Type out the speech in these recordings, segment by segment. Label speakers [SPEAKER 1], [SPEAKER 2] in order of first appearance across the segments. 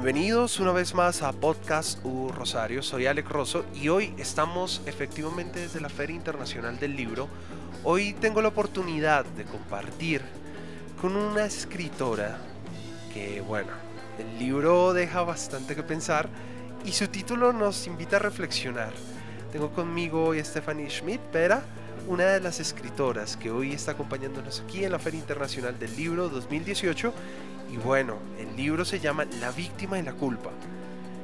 [SPEAKER 1] Bienvenidos una vez más a Podcast U Rosario. Soy Alex Rosso y hoy estamos efectivamente desde la Feria Internacional del Libro. Hoy tengo la oportunidad de compartir con una escritora que, bueno, el libro deja bastante que pensar y su título nos invita a reflexionar. Tengo conmigo hoy a Stephanie Schmidt, Pera, una de las escritoras que hoy está acompañándonos aquí en la Feria Internacional del Libro 2018 y bueno, el libro se llama La víctima y la culpa.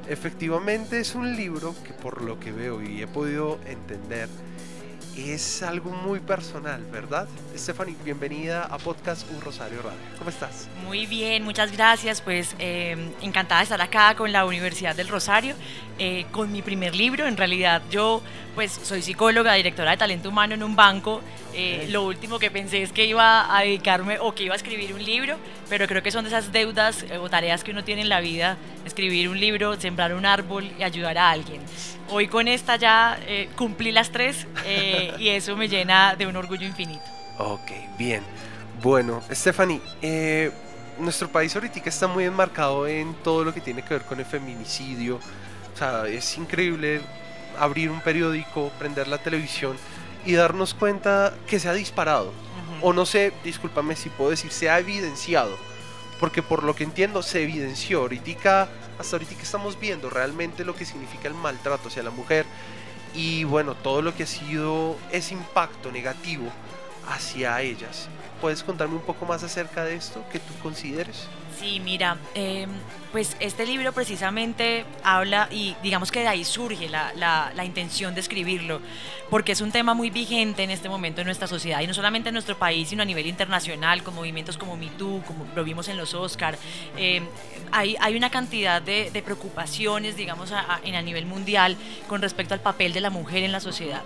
[SPEAKER 1] Efectivamente es un libro que por lo que veo y he podido entender es algo muy personal, ¿verdad? Stephanie, bienvenida a Podcast Un Rosario Radio. ¿Cómo estás?
[SPEAKER 2] Muy bien, muchas gracias. Pues eh, encantada de estar acá con la Universidad del Rosario, eh, con mi primer libro. En realidad yo pues soy psicóloga, directora de talento humano en un banco. Eh, lo último que pensé es que iba a dedicarme o que iba a escribir un libro, pero creo que son de esas deudas o tareas que uno tiene en la vida, escribir un libro, sembrar un árbol y ayudar a alguien. Hoy con esta ya cumplí las tres y eso me llena de un orgullo infinito.
[SPEAKER 1] Ok, bien. Bueno, Stephanie, nuestro país ahorita está muy enmarcado en todo lo que tiene que ver con el feminicidio. O sea, es increíble abrir un periódico, prender la televisión y darnos cuenta que se ha disparado. O no sé, discúlpame si puedo decir, se ha evidenciado. Porque por lo que entiendo, se evidenció. Ahorita, hasta ahorita estamos viendo realmente lo que significa el maltrato hacia la mujer. Y bueno, todo lo que ha sido ese impacto negativo hacia ellas. ¿Puedes contarme un poco más acerca de esto que tú consideres?
[SPEAKER 2] Sí, mira, eh, pues este libro precisamente habla y digamos que de ahí surge la, la, intención de escribirlo, porque es un tema muy vigente en este momento en nuestra sociedad y no solamente en nuestro país, sino a nivel internacional, con movimientos como MeToo, como lo vimos en los Oscar. Eh, hay, hay, una cantidad de, preocupaciones, digamos, a, a, nivel mundial con respecto al papel de la mujer en la sociedad.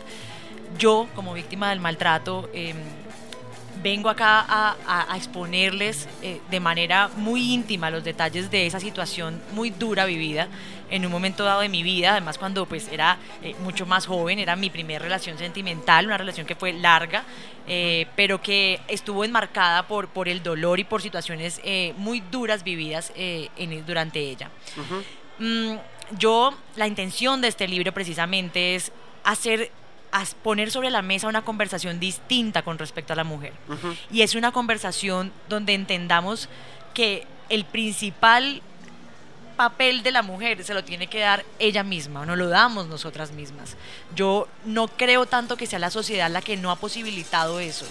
[SPEAKER 2] Yo, como víctima del maltrato, eh, vengo acá a, exponerles eh, de manera muy íntima los detalles de esa situación muy dura vivida en un momento dado de mi vida, además cuando pues era eh, mucho más joven, era mi primera relación sentimental, una relación que fue larga, eh, pero que estuvo enmarcada por, por el dolor y por situaciones muy duras vividas en, durante ella. Mm, yo, la intención de este libro precisamente es hacer a poner sobre la mesa una conversación distinta con respecto a la mujer. Y es una conversación donde entendamos que el principal papel de la mujer se lo tiene que dar ella misma, no lo damos nosotras mismas. Yo no creo tanto que sea la sociedad la que no ha posibilitado eso.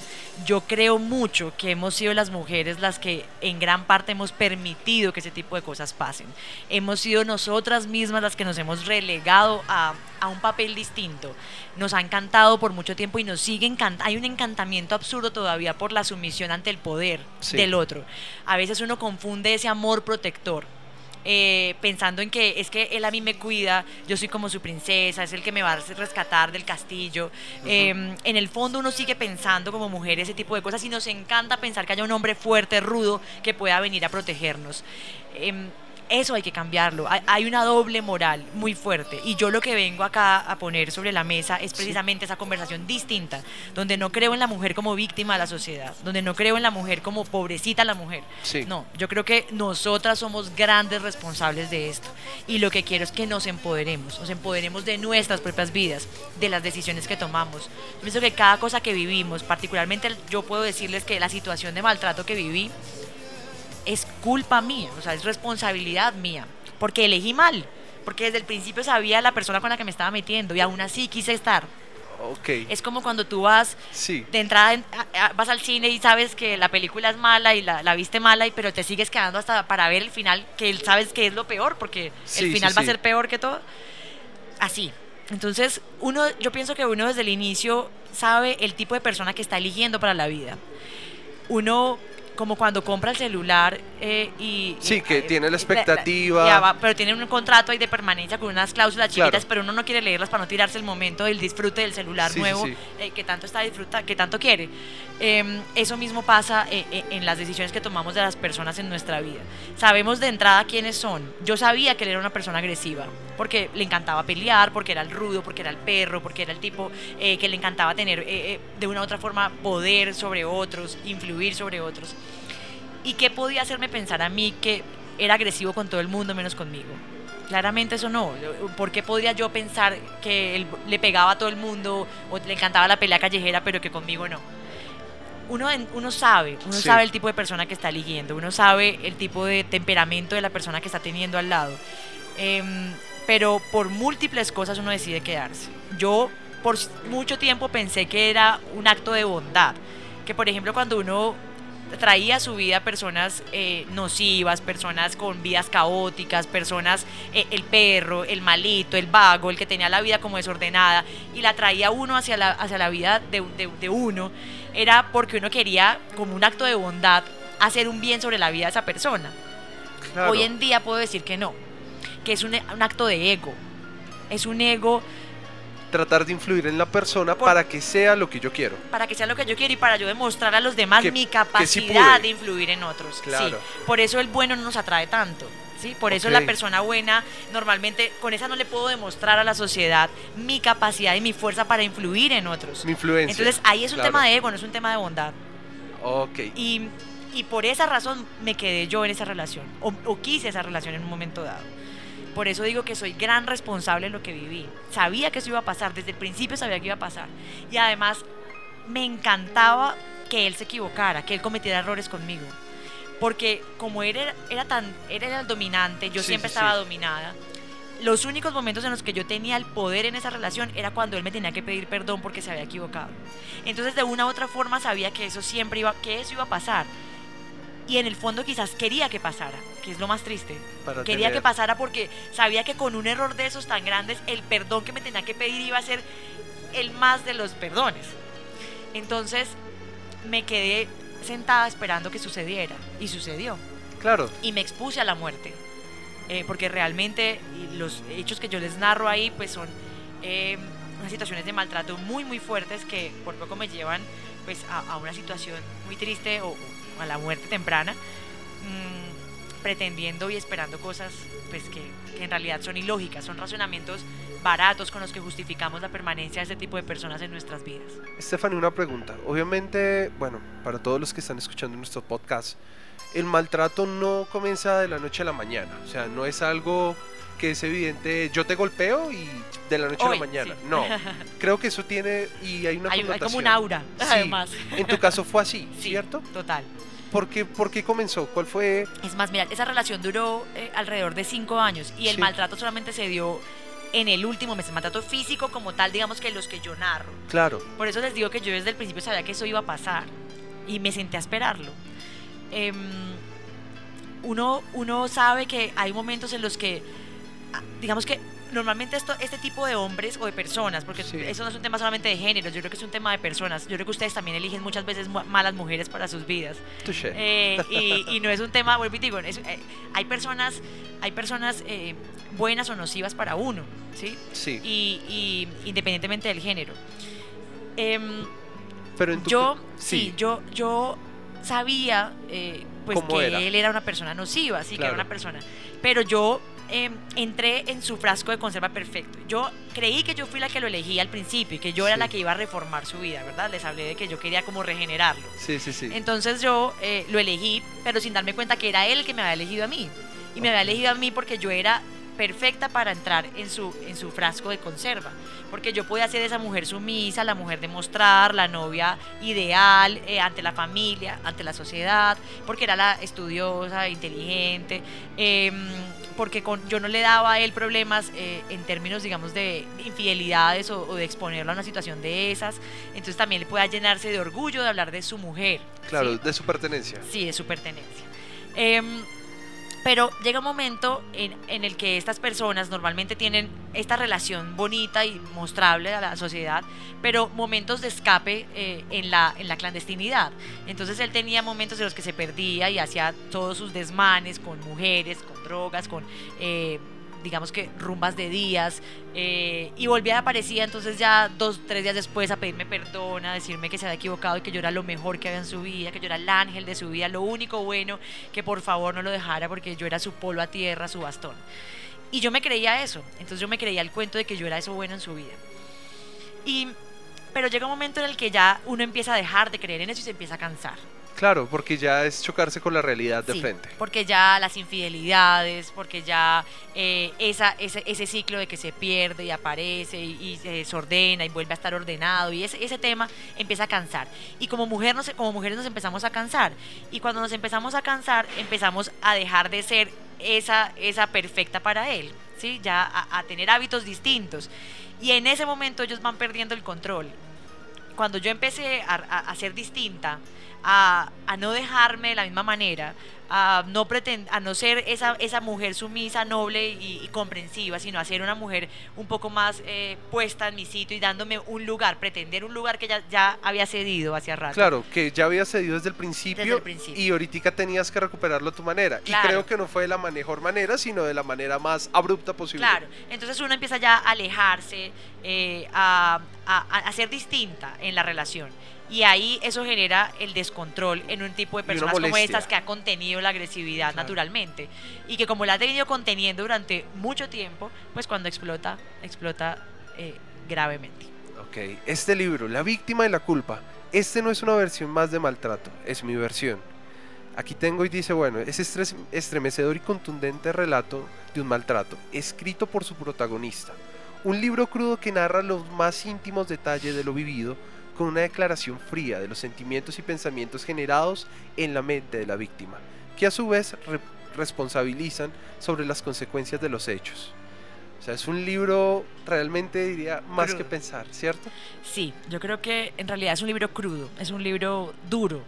[SPEAKER 2] Yo creo mucho que hemos sido las mujeres las que en gran parte hemos permitido que ese tipo de cosas pasen. Hemos sido nosotras mismas las que nos hemos relegado a, a un papel distinto. Nos ha encantado por mucho tiempo y nos sigue encantando. Hay un encantamiento absurdo todavía por la sumisión ante el poder del otro. A veces uno confunde ese amor protector eh, pensando en que es que él a mí me cuida, yo soy como su princesa, es el que me va a rescatar del castillo. Em, en el fondo uno sigue pensando como mujer ese tipo de cosas y nos encanta pensar que haya un hombre fuerte, rudo, que pueda venir a protegernos. Em, eso hay que cambiarlo. Hay, una doble moral muy fuerte. Y yo lo que vengo acá a poner sobre la mesa es precisamente esa conversación distinta, donde no creo en la mujer como víctima de la sociedad, donde no creo en la mujer como pobrecita la mujer. No, yo creo que nosotras somos grandes responsables de esto. Y lo que quiero es que nos empoderemos, nos empoderemos de nuestras propias vidas, de las decisiones que tomamos. Yo pienso que cada cosa que vivimos, particularmente yo puedo decirles que la situación de maltrato que viví, es culpa mía, o sea, es responsabilidad mía, porque elegí mal, porque desde el principio sabía la persona con la que me estaba metiendo y aún así quise estar.
[SPEAKER 1] Okay.
[SPEAKER 2] Es como cuando tú vas de entrada, vas al cine y sabes que la película es mala y la, viste mala, y, pero te sigues quedando hasta para ver el final, que sabes que es lo peor, porque el final va a ser peor que todo. Así. Entonces, uno, yo pienso que uno desde el inicio sabe el tipo de persona que está eligiendo para la vida. Uno como cuando compra el celular eh, y...
[SPEAKER 1] Sí, que tiene la expectativa.
[SPEAKER 2] pero tiene un contrato ahí de permanencia con unas cláusulas chiquitas, pero uno no quiere leerlas para no tirarse el momento del disfrute del celular nuevo eh, que tanto está disfruta, que tanto quiere. Em, eso mismo pasa eh, en las decisiones que tomamos de las personas en nuestra vida. Sabemos de entrada quiénes son. Yo sabía que él era una persona agresiva, porque le encantaba pelear, porque era el rudo, porque era el perro, porque era el tipo que le encantaba tener de una u otra forma poder sobre otros, influir sobre otros y qué podía hacerme pensar a mí que era agresivo con todo el mundo menos conmigo. Claramente eso no. ¿Por qué podría yo pensar que él le pegaba a todo el mundo o le encantaba la pelea callejera pero que conmigo no? Uno, uno sabe, uno sabe el tipo de persona que está eligiendo, uno sabe el tipo de temperamento de la persona que está teniendo al lado. Em, pero por múltiples cosas uno decide quedarse. Yo por mucho tiempo pensé que era un acto de bondad, que por ejemplo cuando uno traía a su vida personas eh, nocivas, personas con vidas caóticas, personas, eh, el perro, el malito, el vago, el que tenía la vida como desordenada, y la traía uno hacia la, hacia la vida de, uno, era porque uno quería, como un acto de bondad, hacer un bien sobre la vida de esa persona. Hoy en día puedo decir que no, que es un, un acto de ego. Es un ego
[SPEAKER 1] tratar de influir en la persona para que sea lo que yo quiero.
[SPEAKER 2] Para que sea lo que yo quiero y para yo demostrar a los demás mi capacidad de influir en otros. Claro. por eso el bueno no nos atrae tanto. ¿sí? Por eso la persona buena, normalmente con esa no le puedo demostrar a la sociedad mi capacidad y mi fuerza para influir en otros.
[SPEAKER 1] Mi influencia.
[SPEAKER 2] Entonces ahí es un tema de ego, no es un tema de bondad.
[SPEAKER 1] Ok.
[SPEAKER 2] Y, y por esa razón me quedé yo en esa relación, o, o quise esa relación en un momento dado. Por eso digo que soy gran responsable en lo que viví. Sabía que eso iba a pasar, desde el principio sabía que iba a pasar. Y además me encantaba que él se equivocara, que él cometiera errores conmigo. Porque como él era, tan, era el dominante, yo siempre estaba dominada. Los únicos momentos en los que yo tenía el poder en esa relación era cuando él me tenía que pedir perdón porque se había equivocado. Entonces de una u otra forma sabía que eso siempre iba, que eso iba a pasar y en el fondo quizás quería que pasara, que es lo más triste. quería que pasara porque sabía que con un error de esos tan grandes, el perdón que me tenía que pedir iba a ser el más de los perdones. Entonces me quedé sentada esperando que sucediera y sucedió.
[SPEAKER 1] Claro.
[SPEAKER 2] Y me expuse a la muerte. Eh, porque realmente los hechos que yo les narro ahí pues son eh, unas situaciones de maltrato muy muy fuertes que por poco me llevan pues a, una situación muy triste o, a la muerte temprana, mm, pretendiendo y esperando cosas pues, que, en realidad son ilógicas, son razonamientos baratos con los que justificamos la permanencia de este tipo de personas en nuestras vidas.
[SPEAKER 1] Stephanie, una pregunta. Obviamente, bueno, para todos los que están escuchando nuestro podcast, el maltrato no comienza de la noche a la mañana. O sea, no es algo que es evidente, yo te golpeo y de la noche a la mañana. No, creo que eso tiene y hay una
[SPEAKER 2] hay, hay como un aura, además.
[SPEAKER 1] En tu caso fue así, ¿cierto?
[SPEAKER 2] Total.
[SPEAKER 1] ¿Por qué, ¿Por qué, comenzó? ¿Cuál fue?
[SPEAKER 2] Es más, mira, esa relación duró eh, alrededor de cinco años y el maltrato solamente se dio en el último mes, el maltrato físico como tal, digamos que los que yo narro.
[SPEAKER 1] Claro.
[SPEAKER 2] Por eso les digo que yo desde el principio sabía que eso iba a pasar y me senté a esperarlo. Em, uno, uno sabe que hay momentos en los que, ah, digamos que normalmente esto, este tipo de hombres o de personas, porque
[SPEAKER 1] Sí.
[SPEAKER 2] eso no es un tema solamente de género, yo creo que es un tema de personas. Yo creo que ustedes también eligen muchas veces malas mujeres para sus vidas. Eh, y, y no es un tema, vuelvo y digo, es- eh, hay personas, hay personas eh, buenas o nocivas para uno, ¿sí?
[SPEAKER 1] sí,
[SPEAKER 2] Y, y independientemente del género. Em,
[SPEAKER 1] pero en tu
[SPEAKER 2] yo, sí, yo, yo sabía eh, pues
[SPEAKER 1] ¿Cómo
[SPEAKER 2] que
[SPEAKER 1] era?
[SPEAKER 2] él era una persona nociva, sí, que era una persona. Pero yo em, entré en su frasco de conserva perfecto. Yo creí que yo fui la que lo elegí al principio y que yo era la que iba a reformar su vida, ¿verdad? Les hablé de que yo quería como regenerarlo.
[SPEAKER 1] Sí, sí, sí.
[SPEAKER 2] Entonces yo eh, lo elegí, pero sin darme cuenta que era él que me había elegido a mí. Y me había elegido a mí porque yo era perfecta para entrar en su, en su frasco de conserva. Porque yo podía ser esa mujer sumisa, la mujer de mostrar, la novia ideal eh, ante la familia, ante la sociedad, porque era la estudiosa, inteligente, em, porque con, yo no le daba a él problemas eh, en términos, digamos, de infidelidades o, o de exponerlo a una situación de esas. Entonces también le pueda llenarse de orgullo de hablar de su mujer.
[SPEAKER 1] claro,
[SPEAKER 2] ¿sí?
[SPEAKER 1] de su pertenencia.
[SPEAKER 2] Sí, de su pertenencia. Em, pero llega un momento en, el que estas personas normalmente tienen esta relación bonita y mostrable a la sociedad, pero momentos de escape eh, en, la, en la clandestinidad. Entonces él tenía momentos en los que se perdía y hacía todos sus desmanes con mujeres, con drogas, con... eh, digamos que rumbas de días eh, y volvía y aparecía entonces ya dos, tres días después a pedirme perdón, a decirme que se había equivocado y que yo era lo mejor que había en su vida, que yo era el ángel de su vida, lo único bueno, que por favor no lo dejara porque yo era su polo a tierra, su bastón. Y yo me creía eso, entonces yo me creía el cuento de que yo era eso bueno en su vida. Y, pero llega un momento en el que ya uno empieza a dejar de creer en eso y se empieza a cansar.
[SPEAKER 1] Claro, porque ya es chocarse con la realidad de
[SPEAKER 2] Sí,
[SPEAKER 1] frente.
[SPEAKER 2] Porque ya las infidelidades, porque ya eh, esa, ese, ese ciclo de que se pierde y aparece y, y se desordena y vuelve a estar ordenado y ese, ese tema empieza a cansar. Y como, mujer nos, como mujeres nos empezamos a cansar. Y cuando nos empezamos a cansar, empezamos a dejar de ser esa, esa perfecta para él, ¿sí? Ya a, a tener hábitos distintos. Y en ese momento ellos van perdiendo el control cuando yo empecé a, ser distinta, a, a no dejarme de la misma manera, a no, pretend, a no ser esa, esa mujer sumisa, noble y, y comprensiva, sino a ser una mujer un poco más eh, puesta en mi sitio y dándome un lugar, pretender un lugar que ya, ya había cedido hacia rato.
[SPEAKER 1] Claro, que ya había cedido desde el principio,
[SPEAKER 2] Desde el principio.
[SPEAKER 1] y ahorita tenías que recuperarlo a tu manera.
[SPEAKER 2] Claro.
[SPEAKER 1] Y creo que no fue de la mejor manera, sino de la manera más abrupta posible.
[SPEAKER 2] Claro, entonces uno empieza ya a alejarse, eh, a, a- a ser distinta en la relación. Y ahí eso genera el descontrol en un tipo de personas como estas que ha contenido la agresividad
[SPEAKER 1] Claro.
[SPEAKER 2] naturalmente. Y que como la ha tenido conteniendo durante mucho tiempo, pues cuando explota, explota eh, gravemente.
[SPEAKER 1] Ok, este libro, La víctima y la culpa, este no es una versión más de maltrato, es mi versión. Aquí tengo y dice, bueno, es estres- estremecedor y contundente relato de un maltrato, escrito por su protagonista. Un libro crudo que narra los más íntimos detalles de lo vivido, con una declaración fría de los sentimientos y pensamientos generados en la mente de la víctima, que a su vez re- responsabilizan sobre las consecuencias de los hechos. O sea, es un libro realmente diría más que pensar, ¿cierto?
[SPEAKER 2] Sí, yo creo que en realidad es un libro crudo, es un libro duro,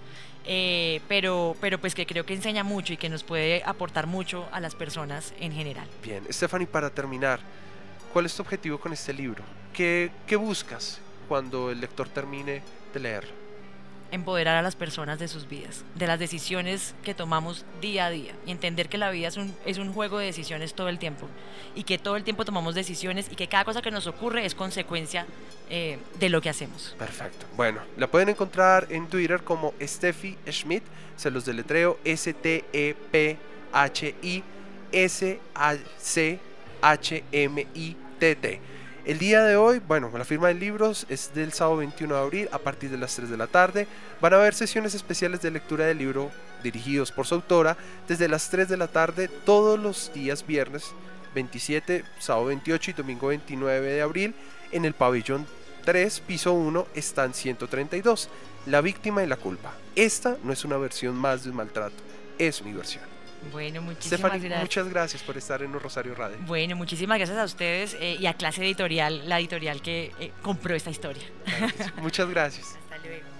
[SPEAKER 2] eh, pero, pero pues que creo que enseña mucho y que nos puede aportar mucho a las personas en general.
[SPEAKER 1] Bien, Stephanie, para terminar, ¿cuál es tu objetivo con este libro? ¿Qué, qué buscas cuando el lector termine de leerlo?
[SPEAKER 2] empoderar a las personas de sus vidas, de las decisiones que tomamos día a día y entender que la vida es un, es un juego de decisiones todo el tiempo y que todo el tiempo tomamos decisiones y que cada cosa que nos ocurre es consecuencia eh, de lo que hacemos.
[SPEAKER 1] Perfecto. Bueno, la pueden encontrar en Twitter como Steffi Schmidt, se los deletreo E S-T-E-P-H-I-S-H-M-I-T-T. El día de hoy, bueno, la firma de libros es del sábado 21 de abril a partir de las 3 de la tarde. Van a haber sesiones especiales de lectura del libro dirigidos por su autora desde las 3 de la tarde todos los días viernes 27, sábado 28 y domingo 29 de abril en el pabellón 3, piso 1, están 132. La víctima y la culpa. Esta no es una versión más de un maltrato, es mi versión.
[SPEAKER 2] Bueno, muchísimas
[SPEAKER 1] Stephanie,
[SPEAKER 2] gracias.
[SPEAKER 1] muchas gracias por estar en Rosario Radio.
[SPEAKER 2] Bueno, muchísimas gracias a ustedes eh, y a Clase Editorial, la editorial que eh, compró esta historia.
[SPEAKER 1] Claro que sí. Muchas gracias.
[SPEAKER 2] Hasta luego.